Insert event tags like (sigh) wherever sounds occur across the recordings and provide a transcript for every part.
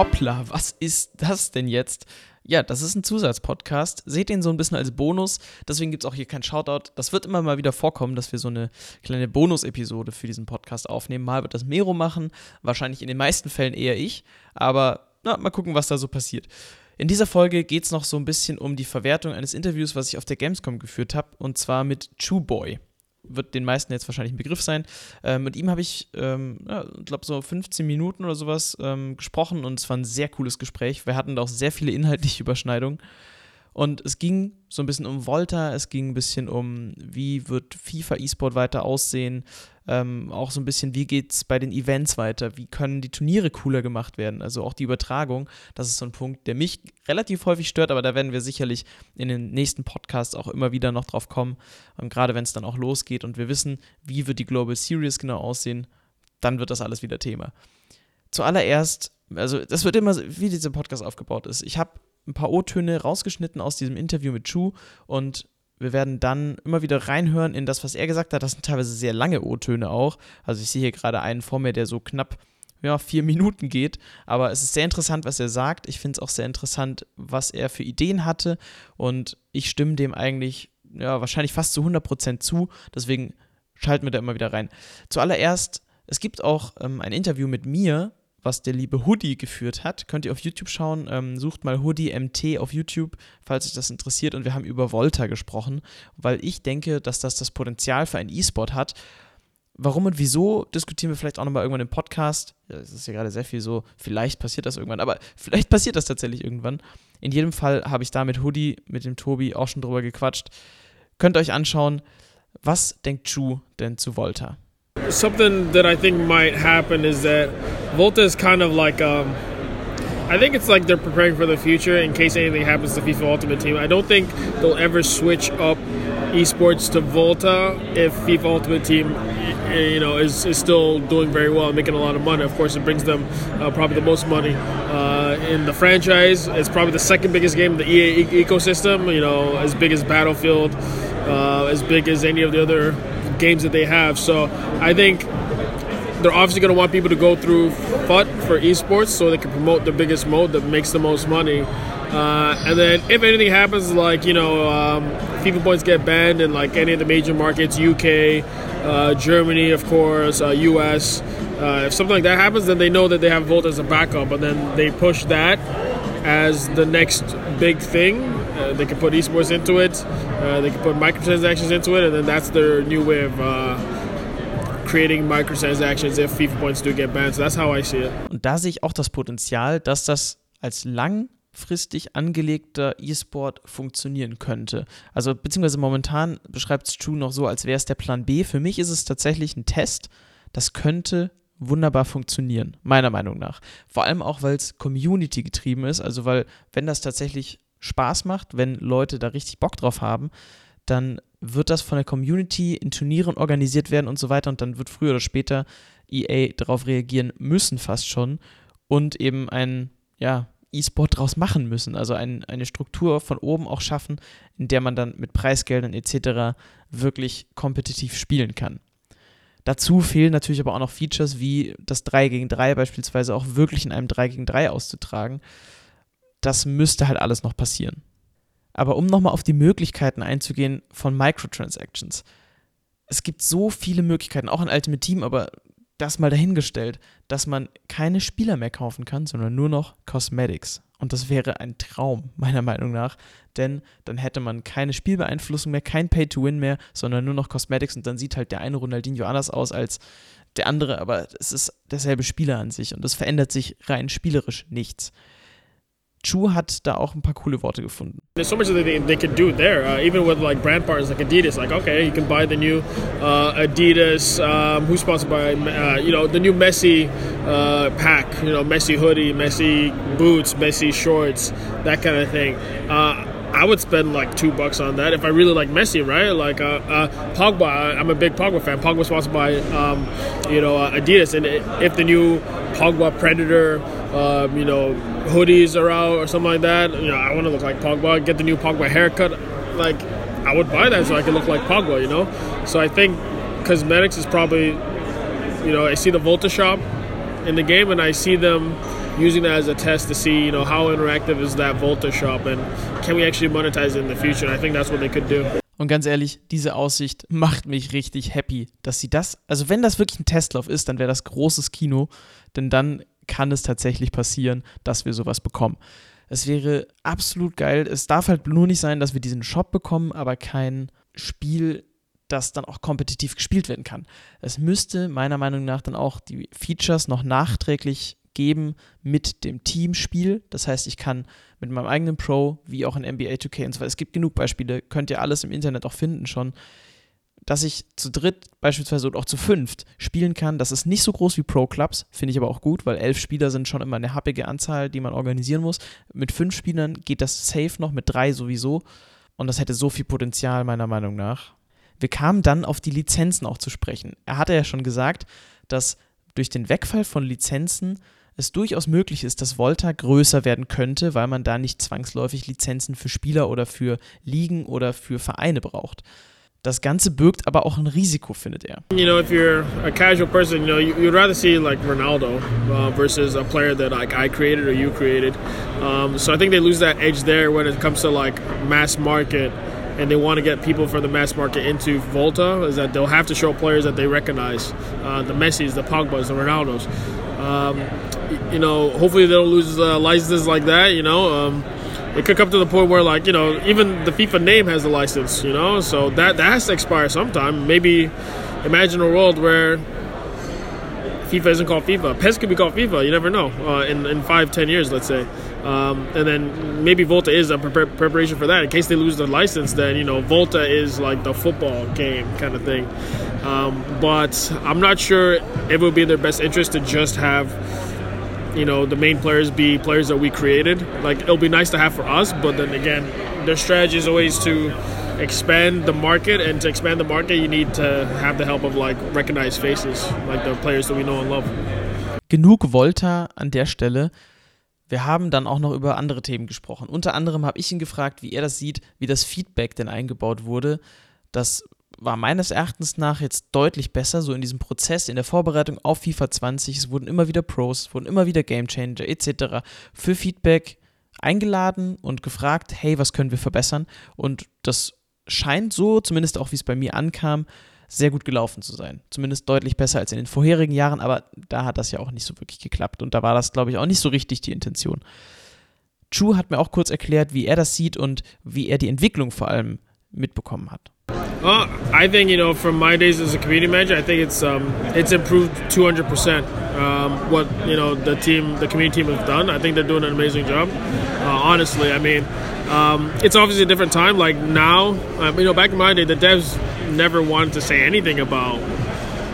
hoppla, was ist das denn jetzt? Ja, das ist ein Zusatzpodcast. Seht ihn so ein bisschen als Bonus. Deswegen gibt es auch hier kein Shoutout. Das wird immer mal wieder vorkommen, dass wir so eine kleine Bonus-Episode für diesen Podcast aufnehmen. Mal wird das Mero machen, wahrscheinlich in den meisten Fällen eher ich. Aber na, mal gucken, was da so passiert. In dieser Folge geht es noch so ein bisschen um die Verwertung eines Interviews, was ich auf der Gamescom geführt habe, und zwar mit Chewboy wird den meisten jetzt wahrscheinlich ein Begriff sein. Ähm, mit ihm habe ich, ähm, ja, glaube so 15 Minuten oder sowas ähm, gesprochen und es war ein sehr cooles Gespräch. Wir hatten da auch sehr viele inhaltliche Überschneidungen. Und es ging so ein bisschen um Volta, es ging ein bisschen um, wie wird FIFA E-Sport weiter aussehen, ähm, auch so ein bisschen, wie geht es bei den Events weiter, wie können die Turniere cooler gemacht werden, also auch die Übertragung, das ist so ein Punkt, der mich relativ häufig stört, aber da werden wir sicherlich in den nächsten Podcasts auch immer wieder noch drauf kommen, und gerade wenn es dann auch losgeht und wir wissen, wie wird die Global Series genau aussehen, dann wird das alles wieder Thema. Zuallererst, also das wird immer, wie dieser Podcast aufgebaut ist. Ich habe ein paar O-Töne rausgeschnitten aus diesem Interview mit Chu und wir werden dann immer wieder reinhören in das, was er gesagt hat. Das sind teilweise sehr lange O-Töne auch. Also ich sehe hier gerade einen vor mir, der so knapp ja, vier Minuten geht. Aber es ist sehr interessant, was er sagt. Ich finde es auch sehr interessant, was er für Ideen hatte. Und ich stimme dem eigentlich ja, wahrscheinlich fast zu 100% zu. Deswegen schalten wir da immer wieder rein. Zuallererst, es gibt auch ähm, ein Interview mit mir was der liebe Hoodie geführt hat. Könnt ihr auf YouTube schauen. Ähm, sucht mal Hoodie MT auf YouTube, falls euch das interessiert. Und wir haben über Volta gesprochen, weil ich denke, dass das das Potenzial für ein E-Sport hat. Warum und wieso diskutieren wir vielleicht auch nochmal irgendwann im Podcast. Es ist ja gerade sehr viel so, vielleicht passiert das irgendwann, aber vielleicht passiert das tatsächlich irgendwann. In jedem Fall habe ich da mit Hoodie, mit dem Tobi auch schon drüber gequatscht. Könnt ihr euch anschauen. Was denkt Chu denn zu Volta? Something that I think might happen is that Volta is kind of like um, I think it's like they're preparing for the future in case anything happens to FIFA Ultimate Team. I don't think they'll ever switch up esports to Volta if FIFA Ultimate Team you know is, is still doing very well and making a lot of money. Of course, it brings them uh, probably the most money uh, in the franchise. It's probably the second biggest game in the EA e- ecosystem. You know, as big as Battlefield, uh, as big as any of the other games that they have. So I think they're obviously going to want people to go through FUT for esports so they can promote the biggest mode that makes the most money. Uh, and then if anything happens, like you know, um, FIFA points get banned in like any of the major markets, UK, uh, Germany, of course, uh, US. Uh, if something like that happens, then they know that they have Volt as a backup, and then they push that as the next big thing. Uh, they can put esports into it. Uh, they can put microtransactions into it, and then that's their new way of uh, creating microtransactions if FIFA points do get banned. So that's how I see it. Und da sehe ich auch das Potenzial, dass das als langfristig angelegter E-Sport funktionieren könnte. Also beziehungsweise momentan beschreibt es True noch so, als wäre es der Plan B. Für mich ist es tatsächlich ein Test. Das könnte wunderbar funktionieren, meiner Meinung nach. Vor allem auch, weil es Community getrieben ist. Also weil, wenn das tatsächlich Spaß macht, wenn Leute da richtig Bock drauf haben, dann wird das von der Community in Turnieren organisiert werden und so weiter und dann wird früher oder später EA darauf reagieren müssen fast schon und eben ein ja, E-Sport draus machen müssen, also ein, eine Struktur von oben auch schaffen, in der man dann mit Preisgeldern etc. wirklich kompetitiv spielen kann. Dazu fehlen natürlich aber auch noch Features wie das 3 gegen 3 beispielsweise auch wirklich in einem 3 gegen 3 auszutragen das müsste halt alles noch passieren. Aber um nochmal auf die Möglichkeiten einzugehen von Microtransactions. Es gibt so viele Möglichkeiten, auch in Ultimate Team, aber das mal dahingestellt, dass man keine Spieler mehr kaufen kann, sondern nur noch Cosmetics. Und das wäre ein Traum, meiner Meinung nach, denn dann hätte man keine Spielbeeinflussung mehr, kein Pay-to-Win mehr, sondern nur noch Cosmetics und dann sieht halt der eine Ronaldinho anders aus als der andere, aber es ist derselbe Spieler an sich und es verändert sich rein spielerisch nichts. Chu hat da auch ein paar coole Worte gefunden. There's so much that they, they could do there, uh, even with like brand partners like Adidas. Like, okay, you can buy the new uh, Adidas, um, who's sponsored by, uh, you know, the new Messi uh, pack, you know, Messi hoodie, Messi boots, Messi shorts, that kind of thing. Uh, I would spend like two bucks on that if I really like Messi, right? Like uh, uh, Pogba, I'm a big Pogba fan. Pogba sponsored by, um, you know, uh, Adidas, and if the new Pogba Predator, um, you know, hoodies are out or something like that, you know, I want to look like Pogba. Get the new Pogba haircut, like I would buy that so I can look like Pogba, you know. So I think cosmetics is probably, you know, I see the Volta shop in the game, and I see them using that as a test to see, you know, how interactive is that Volta shop and can we actually monetize it in the future? And I think that's what they could do. Und ganz ehrlich, diese Aussicht macht mich richtig happy, dass sie das, also wenn das wirklich ein Testlauf ist, dann wäre das großes Kino, denn dann kann es tatsächlich passieren, dass wir sowas bekommen. Es wäre absolut geil. Es darf halt nur nicht sein, dass wir diesen Shop bekommen, aber kein Spiel, das dann auch kompetitiv gespielt werden kann. Es müsste meiner Meinung nach dann auch die Features noch nachträglich geben mit dem Teamspiel. Das heißt, ich kann mit meinem eigenen Pro, wie auch in NBA 2K und so weiter, es gibt genug Beispiele, könnt ihr alles im Internet auch finden schon, dass ich zu dritt beispielsweise oder auch zu fünft spielen kann. Das ist nicht so groß wie Pro-Clubs, finde ich aber auch gut, weil elf Spieler sind schon immer eine happige Anzahl, die man organisieren muss. Mit fünf Spielern geht das safe noch, mit drei sowieso. Und das hätte so viel Potenzial, meiner Meinung nach. Wir kamen dann auf die Lizenzen auch zu sprechen. Er hatte ja schon gesagt, dass durch den Wegfall von Lizenzen es durchaus möglich ist, dass Volta größer werden könnte, weil man da nicht zwangsläufig Lizenzen für Spieler oder für Ligen oder für Vereine braucht. Das Ganze birgt aber auch ein Risiko, findet er. You know, if you're a casual person, you know, you'd rather see like Ronaldo uh, versus a player that like I created or you created. Um, so I think they lose that edge there when it comes to like mass market and they want to get people from the mass market into Volta is that they'll have to show players that they recognize uh, the Messi's, the Pogba's, the Ronaldos. Um, you know, hopefully they don't lose uh, licenses like that. You know, um, it could come to the point where, like, you know, even the FIFA name has a license. You know, so that that has to expire sometime. Maybe imagine a world where FIFA isn't called FIFA. PES could be called FIFA. You never know. Uh, in in five, ten years, let's say. Um, and then maybe Volta is a pre- preparation for that. In case they lose the license, then you know Volta is like the football game kind of thing. Um, but I'm not sure it would be in their best interest to just have you know the main players be players that we created. Like it'll be nice to have for us, but then again, their strategy is always to expand the market, and to expand the market, you need to have the help of like recognized faces, like the players that we know and love. Genug Volta an der Stelle. Wir haben dann auch noch über andere Themen gesprochen. Unter anderem habe ich ihn gefragt, wie er das sieht, wie das Feedback denn eingebaut wurde. Das war meines Erachtens nach jetzt deutlich besser, so in diesem Prozess, in der Vorbereitung auf FIFA 20. Es wurden immer wieder Pros, es wurden immer wieder Gamechanger etc. für Feedback eingeladen und gefragt, hey, was können wir verbessern? Und das scheint so, zumindest auch wie es bei mir ankam, sehr gut gelaufen zu sein. Zumindest deutlich besser als in den vorherigen Jahren, aber da hat das ja auch nicht so wirklich geklappt und da war das, glaube ich, auch nicht so richtig die Intention. Chu hat mir auch kurz erklärt, wie er das sieht und wie er die Entwicklung vor allem mitbekommen hat. Well, I think you know from my days as a community manager, I think it's um, it's improved 200 percent. Um, what you know the team, the community team has done. I think they're doing an amazing job. Uh, honestly, I mean, um, it's obviously a different time. Like now, um, you know, back in my day, the devs never wanted to say anything about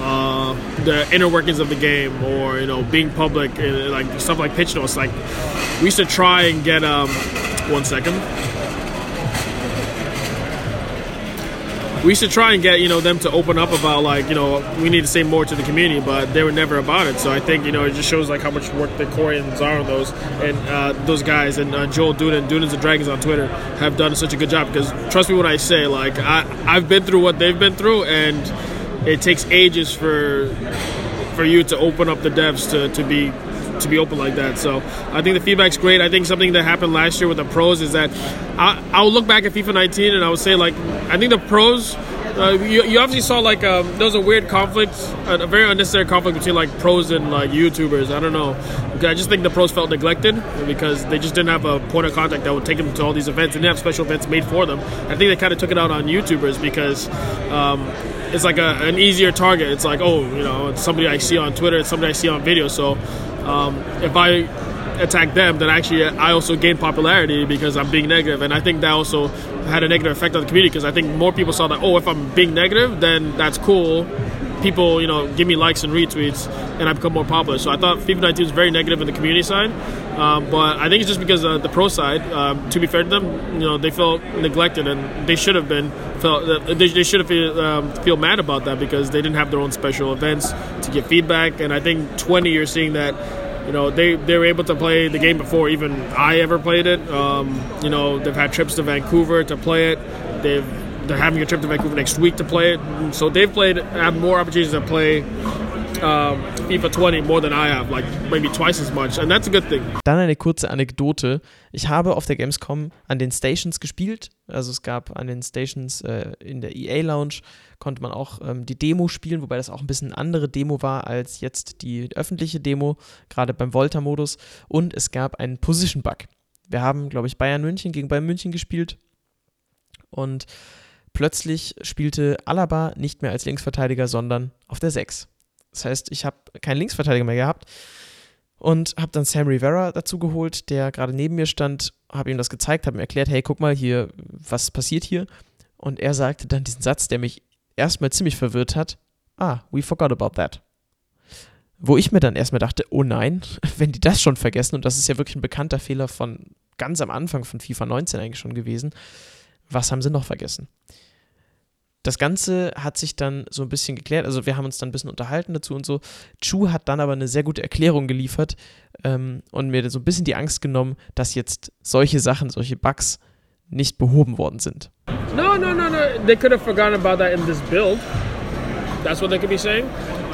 uh, the inner workings of the game or you know being public, and, like stuff like pitch notes. Like we used to try and get um, one second. We should try and get you know them to open up about like you know we need to say more to the community, but they were never about it. So I think you know it just shows like how much work the Koreans are on those and uh, those guys and uh, Joel Duden, Dunans and Dragons on Twitter have done such a good job. Because trust me when I say like I I've been through what they've been through, and it takes ages for for you to open up the devs to to be to be open like that. So I think the feedback's great. I think something that happened last year with the pros is that I, I'll look back at FIFA 19 and I would say like I think the pros. Uh, you, you obviously saw like um, there was a weird conflict, a, very unnecessary conflict between like pros and like YouTubers. I don't know. I just think the pros felt neglected because they just didn't have a point of contact that would take them to all these events and they have special events made for them. I think they kind of took it out on YouTubers because um, it's like a, an easier target. It's like, oh, you know, it's somebody I see on Twitter, it's somebody I see on video. So um, if I attack them, then actually I also gain popularity because I'm being negative, and I think that also had a negative effect on the community because I think more people saw that oh, if I'm being negative, then that's cool. People, you know, give me likes and retweets, and I become more popular. So I thought FIFA 19 was very negative in the community side, um, but I think it's just because uh, the pro side. Um, to be fair to them, you know, they felt neglected, and they should have been felt they, they should have feel, um, feel mad about that because they didn't have their own special events to get feedback. And I think 20, you're seeing that you know they they were able to play the game before even I ever played it. Um, you know they've had trips to Vancouver to play it. They've they're having a trip to Vancouver next week to play it. So they've played have more opportunities to play um, FIFA 20 more than I have, like maybe twice as much, and that's a good thing. Dann eine kurze Anekdote. Ich habe auf der Gamescom an den Stations gespielt. Also es gab an den Stations äh, in der EA Lounge konnte man auch ähm, die Demo spielen, wobei das auch ein bisschen eine andere Demo war als jetzt die öffentliche Demo, gerade beim Volta-Modus. Und es gab einen Position-Bug. Wir haben, glaube ich, Bayern München gegen Bayern München gespielt und plötzlich spielte Alaba nicht mehr als Linksverteidiger, sondern auf der 6. Das heißt, ich habe keinen Linksverteidiger mehr gehabt und habe dann Sam Rivera dazu geholt, der gerade neben mir stand, habe ihm das gezeigt, habe ihm erklärt, hey, guck mal hier, was passiert hier? Und er sagte dann diesen Satz, der mich erstmal ziemlich verwirrt hat, ah, we forgot about that. Wo ich mir dann erstmal dachte, oh nein, (laughs) wenn die das schon vergessen, und das ist ja wirklich ein bekannter Fehler von ganz am Anfang von FIFA 19 eigentlich schon gewesen, was haben sie noch vergessen? Das Ganze hat sich dann so ein bisschen geklärt. Also wir haben uns dann ein bisschen unterhalten dazu und so. Chu hat dann aber eine sehr gute Erklärung geliefert ähm, und mir so ein bisschen die Angst genommen, dass jetzt solche Sachen, solche Bugs nicht behoben worden sind. No, no, no, no. They could have forgotten about that in this build. That's what they could be saying.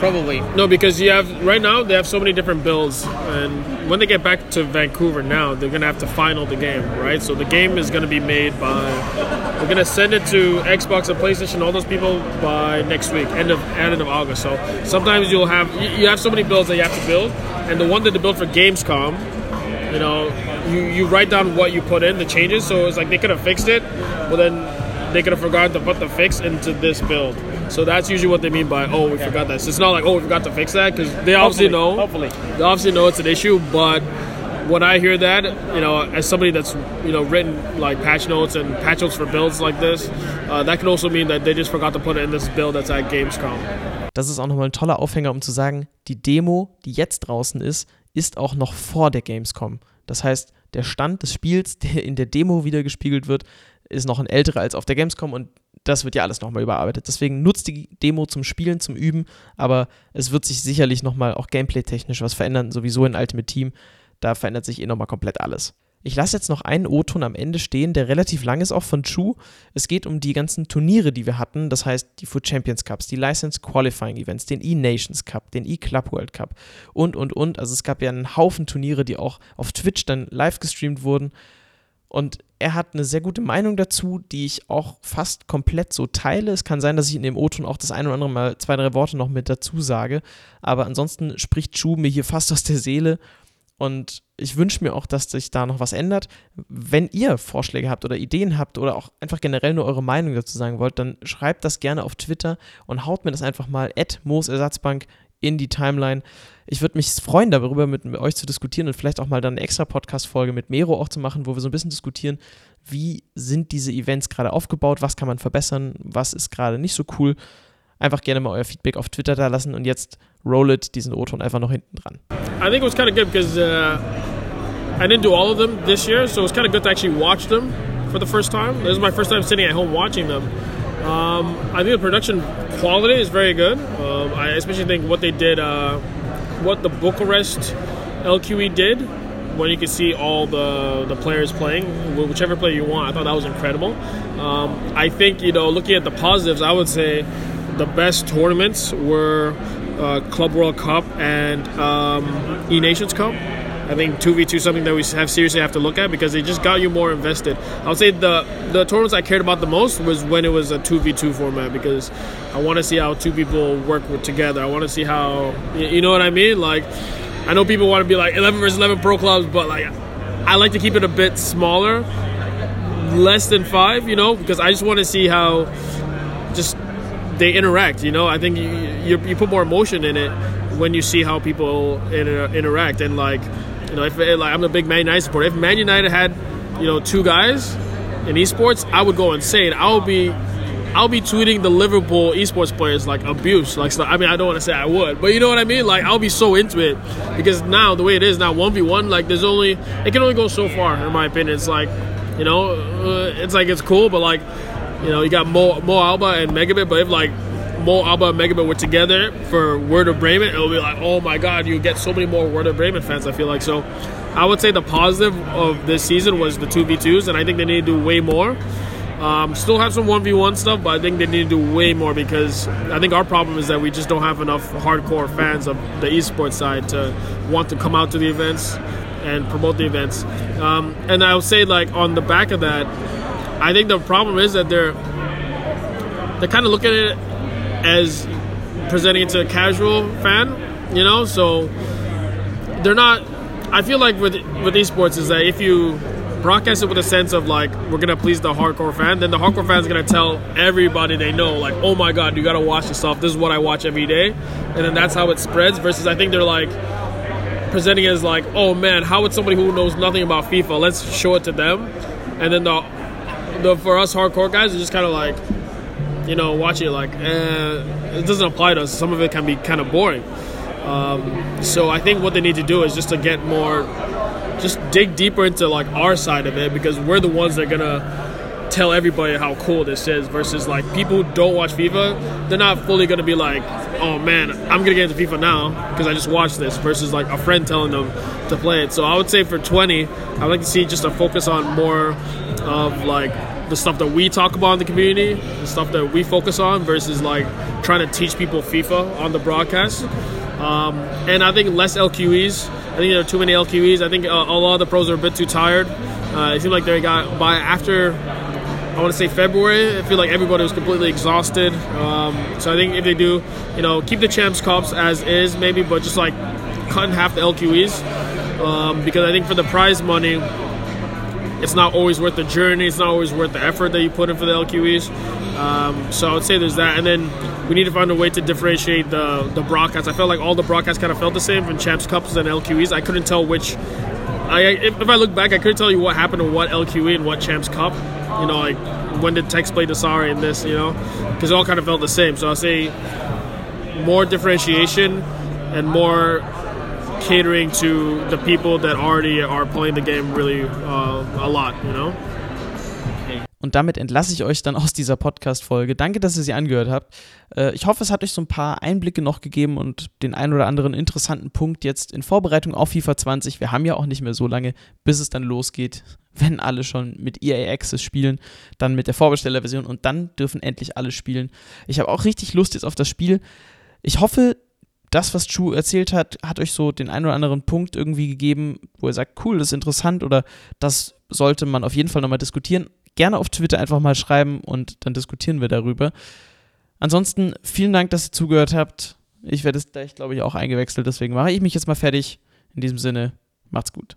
Probably. No, because you have right now they have so many different builds, and when they get back to Vancouver now, they're gonna have to final the game, right? So the game is gonna be made by we're gonna send it to Xbox and PlayStation, all those people by next week, end of end of August. So sometimes you'll have you have so many builds that you have to build, and the one that they built for Gamescom, you know, you you write down what you put in the changes. So it's like they could have fixed it, but then they could have forgotten to put the fix into this build. So that's usually what they mean by oh we forgot that. So it's not like oh we forgot to fix that because they obviously Hopefully, know. hopefully. They obviously know it's an issue, but when I hear that, you know, as somebody that's you know written like patch notes and patch notes for builds like this, uh, that can also mean that they just forgot to put it in this build that's at Gamescom. Das ist auch nochmal ein toller Aufhänger, um zu sagen, die Demo, die jetzt draußen ist, ist auch noch vor der Gamescom. Das heißt, der Stand des Spiels, (laughs) der in der Demo wieder gespiegelt wird, ist noch ein älterer als auf der Gamescom und das wird ja alles nochmal überarbeitet. Deswegen nutzt die Demo zum Spielen, zum Üben, aber es wird sich sicherlich nochmal auch gameplay-technisch was verändern, sowieso in Ultimate Team. Da verändert sich eh nochmal komplett alles. Ich lasse jetzt noch einen O-Ton am Ende stehen, der relativ lang ist, auch von Chu. Es geht um die ganzen Turniere, die wir hatten, das heißt die Food Champions Cups, die License Qualifying Events, den E-Nations Cup, den E-Club World Cup und, und, und. Also es gab ja einen Haufen Turniere, die auch auf Twitch dann live gestreamt wurden. Und er hat eine sehr gute Meinung dazu, die ich auch fast komplett so teile. Es kann sein, dass ich in dem O-Ton auch das ein oder andere Mal zwei, drei Worte noch mit dazu sage. Aber ansonsten spricht Chu mir hier (laughs) fast aus der Seele. Und ich wünsche mir auch, dass sich da noch was ändert. Wenn ihr Vorschläge habt oder Ideen habt oder auch einfach generell nur eure Meinung dazu sagen wollt, dann schreibt das gerne auf Twitter und haut mir das einfach mal at Moosersatzbank in die Timeline. Ich würde mich freuen, darüber mit, euch zu diskutieren und vielleicht auch mal dann eine extra Podcast-Folge mit Mero auch zu machen, wo wir so ein bisschen diskutieren, wie sind diese Events gerade aufgebaut, was kann man verbessern, was ist gerade nicht so cool. Einfach gerne mal euer Feedback auf Twitter da lassen und jetzt roll it, diesen O-Ton einfach noch hinten dran. I think it was kind of good because uh, I didn't do all of them this year, so it was kind of good to actually watch them for the first time. This is my first time sitting at home watching them. Um, I think the production quality is very good. Um, I especially think what they did, uh, what the Bucharest LQE did, when you could see all the the players playing, whichever player you want. I thought that was incredible. Um, I think you know, looking at the positives, I would say the best tournaments were uh, Club World Cup and um, E Nations Cup. I think 2v2 is something that we have seriously have to look at because it just got you more invested. I would say the the tournaments I cared about the most was when it was a 2v2 format because I want to see how two people work with together. I want to see how you know what I mean. Like I know people want to be like 11 versus 11 pro clubs, but like I like to keep it a bit smaller, less than five. You know, because I just want to see how just they interact. You know, I think you, you, you put more emotion in it when you see how people inter- uh, interact. And like, you know, if like I'm a big Man United supporter, if Man United had, you know, two guys in esports, I would go insane. I would be. I'll be tweeting the Liverpool esports players like abuse. Like, I mean, I don't want to say I would, but you know what I mean. Like, I'll be so into it because now the way it is now, one v one, like, there's only it can only go so far, in my opinion. It's like, you know, uh, it's like it's cool, but like, you know, you got Mo, Mo Alba and Megabit, but if like Mo Alba and Megabit were together for Word of Bremen, it'll be like, oh my god, you get so many more Word of Bremen fans. I feel like so. I would say the positive of this season was the two v twos, and I think they need to do way more. Um, still have some 1v1 stuff, but I think they need to do way more because I think our problem is that we just don't have enough hardcore fans of the esports side to want to come out to the events and promote the events. Um, and I would say, like, on the back of that, I think the problem is that they're they kind of look at it as presenting it to a casual fan, you know. So they're not. I feel like with with esports is that if you broadcast it with a sense of like we're gonna please the hardcore fan, then the hardcore fan is gonna tell everybody they know like, oh my god, you gotta watch this stuff. This is what I watch every day, and then that's how it spreads. Versus I think they're like presenting it as like, oh man, how would somebody who knows nothing about FIFA let's show it to them, and then the the for us hardcore guys it's just kind of like you know watch it like eh, it doesn't apply to us. Some of it can be kind of boring. Um, so I think what they need to do is just to get more, just dig deeper into like our side of it because we're the ones that are gonna tell everybody how cool this is. Versus like people who don't watch FIFA, they're not fully gonna be like, oh man, I'm gonna get into FIFA now because I just watched this. Versus like a friend telling them to play it. So I would say for 20, I'd like to see just a focus on more of like the stuff that we talk about in the community, the stuff that we focus on, versus like trying to teach people FIFA on the broadcast. Um, and I think less LQEs. I think there are too many LQEs. I think uh, a lot of the pros are a bit too tired. Uh, it seemed like they got by after I want to say February. I feel like everybody was completely exhausted. Um, so I think if they do, you know, keep the champs cups as is, maybe, but just like cut in half the LQEs um, because I think for the prize money, it's not always worth the journey. It's not always worth the effort that you put in for the LQEs. Um, so I would say there's that, and then we need to find a way to differentiate the the broadcasts. I felt like all the broadcasts kind of felt the same from Champs Cups and LQEs. I couldn't tell which. I, if, if I look back, I couldn't tell you what happened to what LQE and what Champs Cup. You know, like when did Tex play Desari in this? You know, because it all kind of felt the same. So I'll say more differentiation and more catering to the people that already are playing the game really uh, a lot, you know. Und damit entlasse ich euch dann aus dieser Podcast-Folge. Danke, dass ihr sie angehört habt. Äh, ich hoffe, es hat euch so ein paar Einblicke noch gegeben und den ein oder anderen interessanten Punkt jetzt in Vorbereitung auf FIFA 20. Wir haben ja auch nicht mehr so lange, bis es dann losgeht, wenn alle schon mit EA Access spielen, dann mit der Vorbestellerversion und dann dürfen endlich alle spielen. Ich habe auch richtig Lust jetzt auf das Spiel. Ich hoffe, das, was Chu erzählt hat, hat euch so den einen oder anderen Punkt irgendwie gegeben, wo ihr sagt, cool, das ist interessant oder das sollte man auf jeden Fall nochmal diskutieren gerne auf Twitter einfach mal schreiben und dann diskutieren wir darüber. Ansonsten vielen Dank, dass ihr zugehört habt. Ich werde es gleich, glaube ich, auch eingewechselt, deswegen mache ich mich jetzt mal fertig. In diesem Sinne, macht's gut.